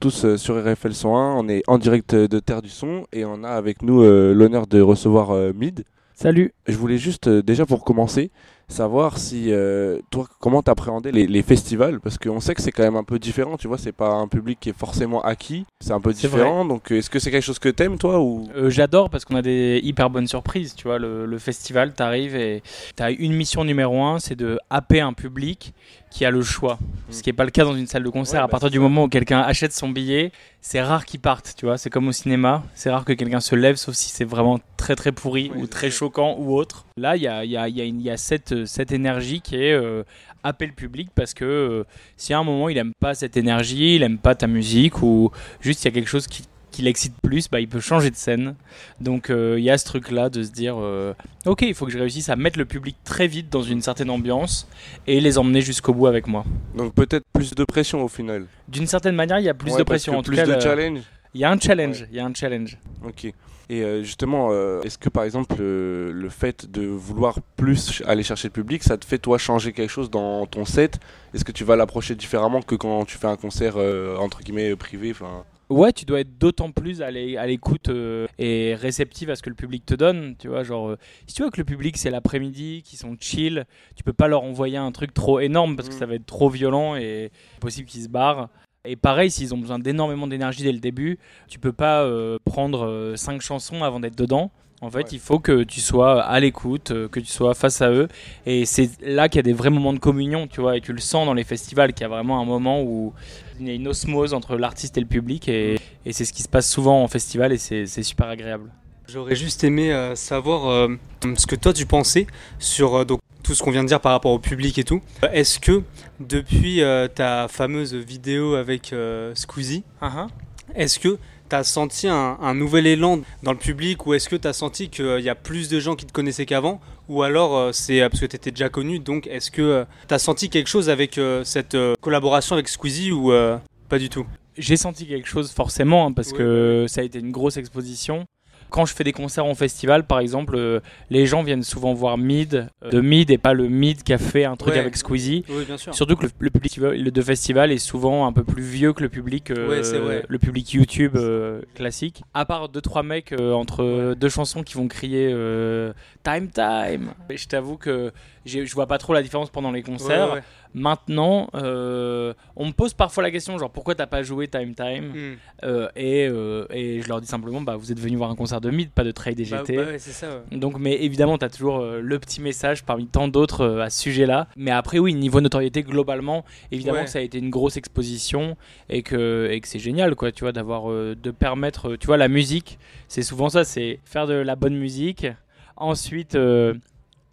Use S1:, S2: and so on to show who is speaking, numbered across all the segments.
S1: Tous euh, sur RFL 101, on est en direct de Terre du Son et on a avec nous euh, l'honneur de recevoir euh, Mid.
S2: Salut.
S1: Je voulais juste, euh, déjà pour commencer, savoir si euh, toi, comment t'appréhendais les, les festivals, parce qu'on sait que c'est quand même un peu différent, tu vois, c'est pas un public qui est forcément acquis, c'est un peu différent, donc euh, est-ce que c'est quelque chose que t'aimes toi ou?
S2: Euh, J'adore parce qu'on a des hyper bonnes surprises. Tu vois, le, le festival, t'arrives et t'as une mission numéro un, c'est de happer un public qui a le choix. Ce qui n'est pas le cas dans une salle de concert.
S1: Ouais,
S2: à
S1: bah,
S2: partir du
S1: ça.
S2: moment où quelqu'un achète son billet, c'est rare qu'il parte. Tu vois, c'est comme au cinéma. C'est rare que quelqu'un se lève, sauf si c'est vraiment très très pourri
S1: Oui,
S2: ou très choquant ou autre. Là, il y a, il y a- y a y a cette, cette énergie qui est euh, happer le public parce que euh, si à un moment il aime pas cette énergie, il aime pas ta musique ou juste il y a quelque chose qui, qui l'excite plus, bah, il peut changer de scène. Donc euh, il y a ce truc là de se dire euh, ok il faut que je réussisse à mettre le public très vite dans une certaine ambiance et les emmener jusqu'au bout avec moi.
S1: Donc peut-être plus de pression au final.
S2: D'une certaine manière il y a plus
S1: Ouais,
S2: de pression. En tout
S1: plus
S2: cas,
S1: de
S2: le-
S1: challenge.
S2: il y a un challenge. Il y a un challenge.
S1: Ok. Et euh, justement, euh, est-ce que par exemple le, le fait de vouloir plus aller chercher le public, ça te fait toi changer quelque chose dans ton set? Est-ce que tu vas l'approcher différemment que quand tu fais un concert euh, entre guillemets privé
S2: Ouais, tu dois être d'autant plus à l'é- à l'écoute euh, et réceptive à ce que le public te donne. Tu vois, genre, euh, si tu vois que le public c'est l'après-midi, qu'ils sont chill, tu peux pas leur envoyer un truc trop énorme parce que
S1: Mm.
S2: ça va être trop violent et possible qu'ils se barrent. Et pareil, s'ils ont besoin d'énormément d'énergie dès le début, tu peux pas euh, prendre euh, cinq chansons avant d'être dedans. En fait,
S1: Ouais.
S2: il faut que tu sois à l'écoute, euh, que tu sois face à eux. Et c'est là qu'il y a des vrais moments de communion, tu vois. Et tu le sens dans les festivals, qu'il y a vraiment un moment où il y a une osmose entre l'artiste et le public. Et, et c'est ce qui se passe souvent en festival et c'est c'est super agréable.
S3: J'aurais juste aimé euh, savoir euh, ce que toi tu pensais sur euh, donc, tout ce qu'on vient de dire par rapport au public et tout. Euh, Est-ce que depuis euh, ta fameuse vidéo avec euh, Squeezie, est-ce que tu as senti un, un nouvel élan dans le public ou est-ce que tu as senti qu'il y a plus de gens qui te connaissaient qu'avant ou alors euh, c'est parce que tu étais déjà connu donc est-ce que tu as senti quelque chose avec euh, cette euh, collaboration avec Squeezie ou euh, pas du tout?
S2: J'ai senti quelque chose forcément hein, parce
S3: Oui,
S2: que ça a été une grosse exposition. Quand je fais des concerts en festival, par exemple, euh, les gens viennent souvent voir Mid, euh, de Mid et pas le Mid qui a fait un truc
S3: Ouais.
S2: avec Squeezie.
S3: Oui, bien sûr.
S2: Surtout que le, le public de festival est souvent un peu plus vieux que le public, euh,
S3: Ouais, c'est vrai.
S2: le public YouTube euh, classique. À part deux trois mecs euh, entre deux chansons qui vont crier euh, Time Time. Et je t'avoue que je vois pas trop la différence pendant les concerts.
S3: Ouais.
S2: Maintenant, euh, on me pose parfois la question genre pourquoi t'as pas joué Time Time
S3: Hmm.
S2: Euh, et, euh, et je leur dis simplement bah vous êtes venu voir un concert de Mid, pas de Trade
S3: Bah,
S2: DGT.
S3: bah ouais, c'est ça. ouais.
S2: Donc, mais évidemment, tu as toujours le petit message parmi tant d'autres à ce sujet-là. Mais après, oui, niveau notoriété, globalement, évidemment
S3: Ouais.
S2: que ça a été une grosse exposition et que, et que c'est génial, quoi, tu vois, d'avoir, de permettre, tu vois, la musique, c'est souvent ça, c'est faire de la bonne musique. Ensuite,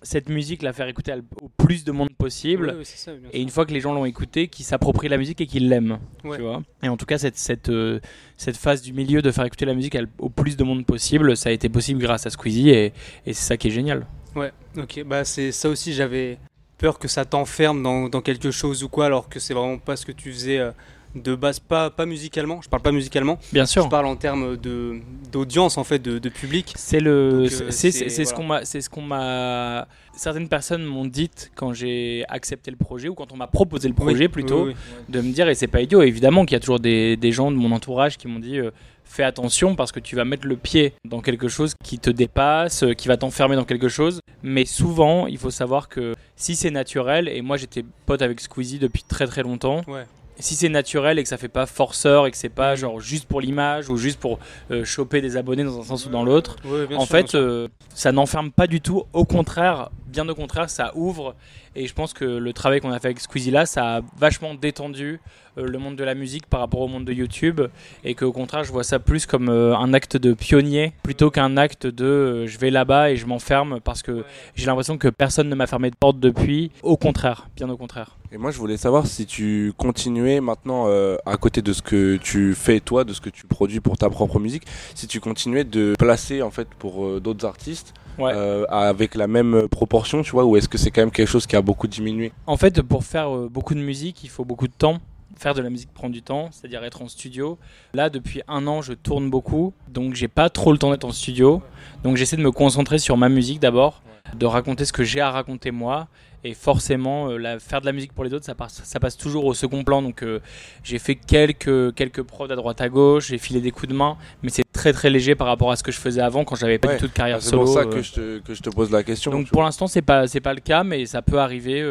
S2: cette musique, la faire écouter au plus de monde possible.
S3: Ça,
S2: Et une fois que les gens l'ont écouté, qu'ils s'approprient la musique et qu'ils l'aiment.
S3: Ouais.
S2: Tu vois et en tout cas, cette, cette, euh, cette phase du milieu de faire écouter la musique au plus de monde possible, ça a été possible grâce à Squeezie et, et c'est ça qui est génial.
S3: Ouais, ok, bah c'est ça aussi, j'avais peur que ça t'enferme dans, dans quelque chose ou quoi, alors que c'est vraiment pas ce que tu faisais euh, de base, pas, pas musicalement, je parle pas musicalement,
S2: Bien
S3: je
S2: sûr.
S3: parle en termes de, d'audience en fait, de, de public.
S2: C'est le,
S3: euh,
S2: c'est,
S3: c'est-
S2: ce qu'on m'a, c'est ce qu'on m'a. Certaines personnes m'ont dit quand j'ai accepté le projet ou quand on m'a proposé le projet
S3: Oui,
S2: plutôt,
S3: oui, oui.
S2: de me dire et c'est pas idiot. Évidemment qu'il y a toujours des, des gens de mon entourage qui m'ont dit euh, fais attention parce que tu vas mettre le pied dans quelque chose qui te dépasse, euh, qui va t'enfermer dans quelque chose. Mais souvent, il faut savoir que si c'est naturel et moi j'étais pote avec Squeezie depuis très très longtemps.
S3: Ouais.
S2: Si c'est naturel et que ça fait pas forceur et que c'est pas genre juste pour l'image ou juste pour euh, choper des abonnés dans un sens ou dans l'autre,
S3: Ouais,
S2: en
S3: sûr,
S2: fait, euh, ça n'enferme pas du tout. Au contraire, bien au contraire, ça ouvre. Et je pense que le travail qu'on a fait avec Squeezie là, ça a vachement détendu euh, le monde de la musique par rapport au monde de YouTube. Et qu'au contraire, je vois ça plus comme euh, un acte de pionnier plutôt qu'un acte de euh, je vais là-bas et je m'enferme parce que j'ai l'impression que personne ne m'a fermé de porte depuis. Au contraire, bien au contraire.
S1: Et moi, je voulais savoir si tu continuais maintenant, euh, à côté de ce que tu fais toi, de ce que tu produis pour ta propre musique, si tu continuais de placer en fait pour euh, d'autres artistes
S2: Ouais.
S1: euh, avec la même proportion, tu vois, ou est-ce que c'est quand même quelque chose qui a beaucoup diminué?
S2: En fait, pour faire euh, beaucoup de musique, il faut beaucoup de temps. Faire de la musique prend du temps, c'est-à-dire être en studio. Là, depuis un an, je tourne beaucoup, donc j'ai pas trop le temps d'être en studio. Donc j'essaie de me concentrer sur ma musique d'abord, de raconter ce que j'ai à raconter moi, Et forcément, euh, la, faire de la musique pour les autres, ça passe, ça passe toujours au second plan. Donc euh, j'ai fait quelques, quelques prods à droite à gauche, j'ai filé des coups de main, mais c'est très très léger par rapport à ce que je faisais avant quand j'avais pas
S1: Ouais.
S2: du tout de carrière
S1: C'est
S2: solo.
S1: pour ça
S2: euh.
S1: que je, te, que je te pose la question.
S2: Donc pour l'instant c'est pas c'est pas le cas mais ça peut arriver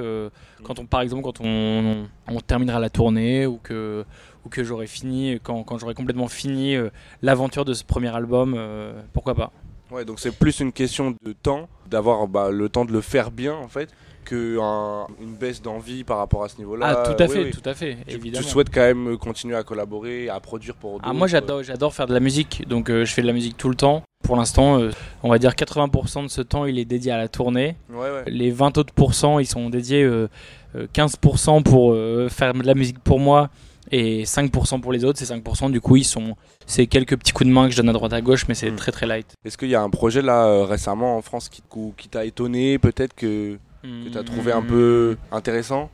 S2: quand on par exemple quand on, on, terminera la tournée ou que ou que j'aurai fini quand, complètement fini euh, l'aventure de ce premier album euh, pourquoi pas.
S1: Ouais, donc c'est plus une question de temps, d'avoir bah, le temps de le faire bien en fait, que un- une baisse d'envie par rapport à ce niveau-là.
S2: ah tout à
S1: Oui,
S2: fait
S1: oui.
S2: tout à fait
S1: Tu, tu
S2: évidemment.
S1: souhaites quand même continuer à collaborer, à produire pour d'autres.
S2: Ah, moi j'adore j'adore faire de la musique donc euh, je fais de la musique tout le temps. Pour l'instant euh, on va dire 80% de ce temps il est dédié à la tournée.
S1: Ouais, ouais.
S2: Les 20 autres pourcents, ils sont dédiés euh, euh, 15% pour euh, faire de la musique pour moi et 5% pour les autres. Ces 5% du coup, ils sont c'est quelques petits coups de main que je donne à droite à gauche, mais c'est
S1: Mm.
S2: très très light.
S1: Est-ce qu'il y a un projet là euh, récemment en France qui, qui t'a étonné, peut-être que, que tu as trouvé un peu intéressant?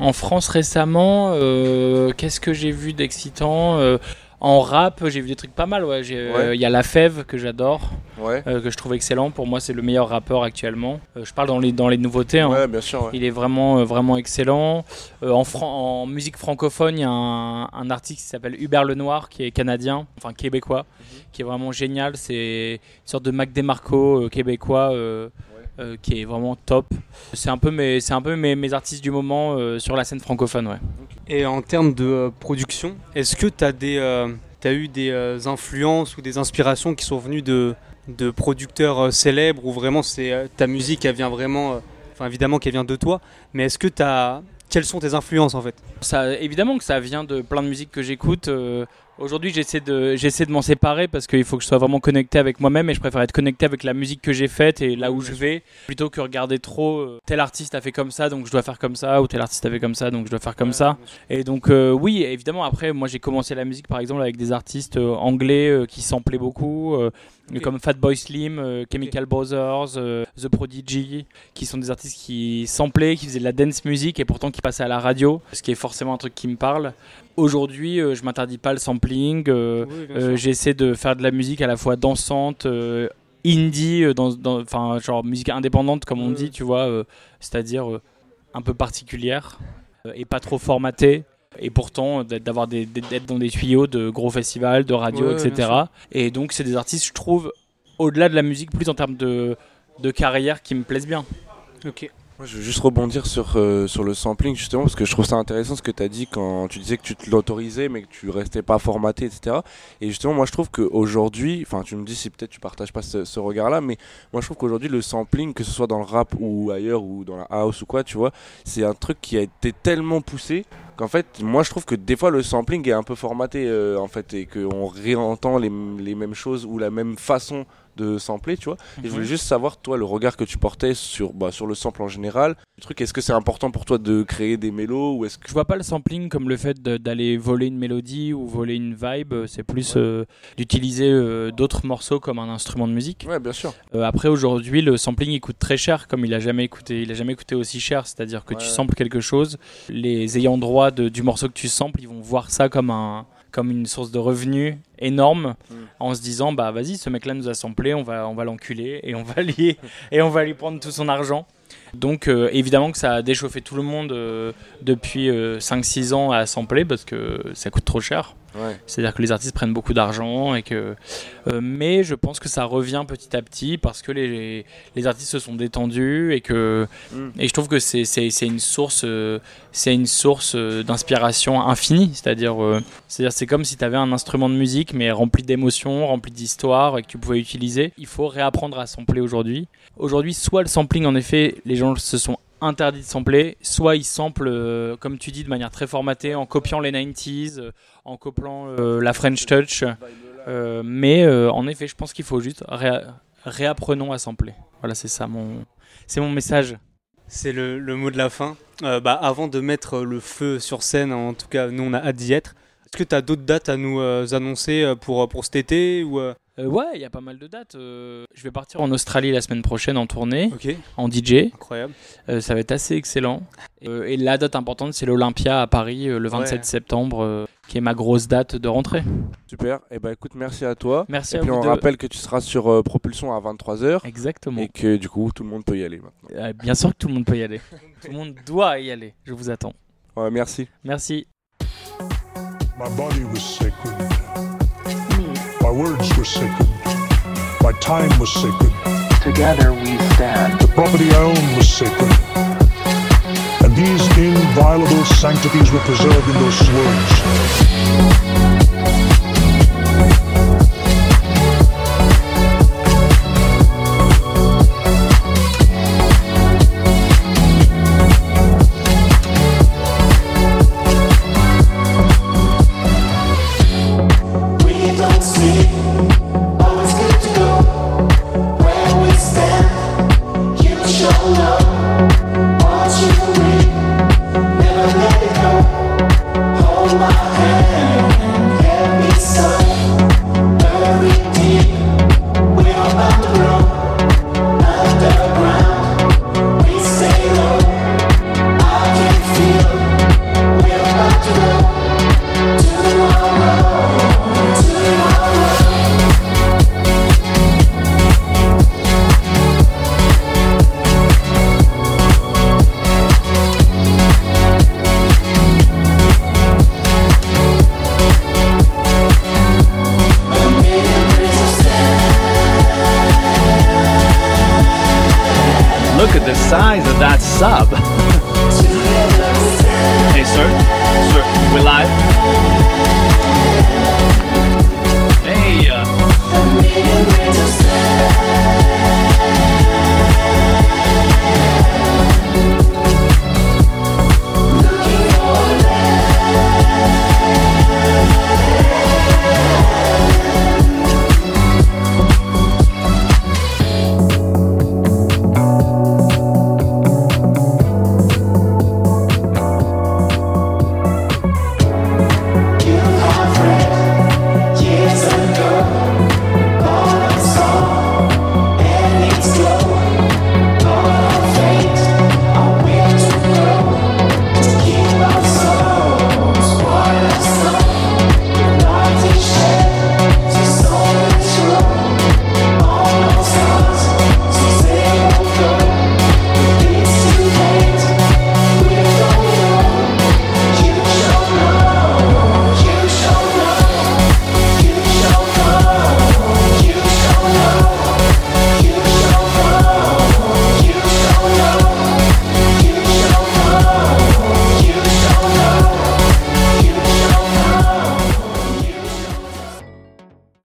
S2: En France récemment, euh, qu'est-ce que j'ai vu d'excitant? Euh, En rap, j'ai vu des trucs pas mal. Ouais, euh, il
S1: Ouais.
S2: y a La Fève que j'adore,
S1: Ouais.
S2: euh, que je trouve excellent. Pour moi, c'est le meilleur rappeur actuellement. Euh, je parle dans les dans les nouveautés. hein.
S1: Ouais, bien sûr.
S2: Il est vraiment, vraiment excellent. En, musique francophone, il y a un, un artiste qui s'appelle Hubert Lenoir, qui est canadien, enfin québécois, qui est vraiment génial. C'est une sorte de Mac DeMarco québécois euh, qui est vraiment top. C'est un peu mes, c'est un peu mes, mes artistes du moment euh, sur la scène francophone. Ouais.
S3: Et en termes de euh, production, est-ce que tu as, eu des influences ou des inspirations qui sont venues de, de producteurs célèbres ou vraiment c'est ta musique, elle vient vraiment, enfin évidemment qu'elle vient de toi, mais est-ce que tu as. Quelles sont tes influences en fait?
S2: Ça, évidemment que ça vient de plein de musiques que j'écoute. euh, Aujourd'hui, j'essaie de, j'essaie de m'en séparer parce qu'il faut que je sois vraiment connecté avec moi-même et je préfère être connecté avec la musique que j'ai faite et là où je vais plutôt que regarder trop euh, tel artiste a fait comme ça donc je dois faire comme ça ou tel artiste a fait comme ça donc je dois faire comme ça. Et donc, euh, oui, évidemment, après, moi j'ai commencé la musique par exemple avec des artistes euh, anglais qui samplaient beaucoup, euh,
S3: Ok.
S2: comme Fatboy Slim, euh, Chemical Brothers, euh, The Prodigy, qui sont des artistes qui samplaient, qui faisaient de la dance music et pourtant qui passaient à la radio, ce qui est forcément un truc qui me parle. Aujourd'hui, euh, je m'interdis pas le sampling. euh,
S3: Oui,
S2: euh. J'essaie de faire de la musique à la fois dansante, euh, indie, dans, dans- enfin genre musique indépendante comme on dit, tu vois, euh, c'est-à-dire euh, un peu particulière euh, et pas trop formatée. Et pourtant d'être- d'avoir d'être- dans des tuyaux de gros festivals, de radio,
S3: Ouais,
S2: etc. Et donc c'est des artistes, je trouve, au-delà de la musique, plus en termes de, de carrière qui me plaisent bien.
S3: Ok.
S1: Moi, je veux juste rebondir sur, euh, sur le sampling, justement, parce que je trouve ça intéressant ce que tu as dit quand tu disais que tu te l'autorisais, mais que tu restais pas formaté, etc. Et justement, moi, je trouve qu'aujourd'hui, enfin, tu me dis si peut-être tu partages pas ce, regard-là, mais moi, je trouve qu'aujourd'hui, le sampling, que ce soit dans le rap ou ailleurs, ou dans la house ou quoi, tu vois, c'est un truc qui a été tellement poussé qu'en fait, moi, je trouve que des fois, le sampling est un peu formaté, euh, en fait, et qu'on réentend les, les mêmes choses ou la même façon de sampler, tu vois. Et je voulais juste savoir, toi, le regard que tu portais sur, bah, sur le sample en général. Le truc, est-ce que c'est important pour toi de créer des mélos ou est-ce que
S2: Je vois pas le sampling comme le fait d'aller voler une mélodie ou voler une vibe. C'est plus euh, d'utiliser euh, d'autres morceaux comme un instrument de musique.
S1: Ouais, bien sûr.
S2: Euh, après aujourd'hui, le sampling il coûte très cher, comme il a jamais coûté, il a jamais coûté aussi cher. C'est-à-dire que tu samples quelque chose, les ayants droit de- du morceau que tu samples, ils vont voir ça comme un comme une source de revenus énorme
S1: Mm.
S2: en se disant bah vas-y ce mec là nous a samplé on va on va l'enculer et on va lui et on va lui prendre tout son argent donc euh, évidemment que ça a déchauffé tout le monde euh, depuis 5-6 ans à sampler parce que ça coûte trop cher
S1: Ouais.
S2: c'est-à-dire que les artistes prennent beaucoup d'argent et que. euh, mais je pense que ça revient petit à petit parce que les, les artistes se sont détendus et que.
S1: Mm.
S2: Et je trouve que c'est c'est- c'est une source, euh, c'est une source euh, d'inspiration infinie. C'est-à-dire, euh, c'est-à-dire c'est comme si tu avais un instrument de musique mais rempli d'émotions, rempli d'histoires et que tu pouvais utiliser. Il faut réapprendre à sampler aujourd'hui. Aujourd'hui, soit le sampling, en effet, les gens se sont interdits de sampler, soit ils samplent, euh, comme tu dis, de manière très formatée, en copiant les 90s, euh, en copiant euh, la French Touch. Mais en effet, je pense qu'il faut juste réa- réapprenons à sampler. Voilà, c'est ça mon, mon message.
S3: C'est le, mot de la fin. Bah, avant de mettre le feu sur scène, en tout cas, nous on a hâte d'y être. Est-ce que tu as d'autres dates à nous annoncer pour, pour cet été ou, euh,
S2: ouais, il y a pas mal de dates. euh, je vais partir en Australie la semaine prochaine en tournée, en DJ.
S3: incroyable.
S2: Euh, ça va être assez excellent. Euh, et la date importante, c'est l'Olympia à Paris euh, le 27
S3: Ouais.
S2: septembre, euh, qui est ma grosse date de rentrée.
S1: Super. Et ben écoute, merci à toi.
S2: Merci
S1: Et
S2: à
S1: puis
S2: vous.
S1: on
S2: deux.
S1: rappelle que tu seras sur euh, Propulsion à 23h
S2: Exactement.
S1: et que du coup tout le monde peut y aller maintenant.
S2: Euh, bien sûr que tout le monde peut y aller. tout le monde doit y aller. Je vous attends.
S1: Ouais, merci.
S2: Merci.
S4: My body was sacred. My words were sacred. My time was sacred.
S5: Together we stand.
S4: The property I owned was sacred. And these inviolable sanctities were preserved in those words.
S6: close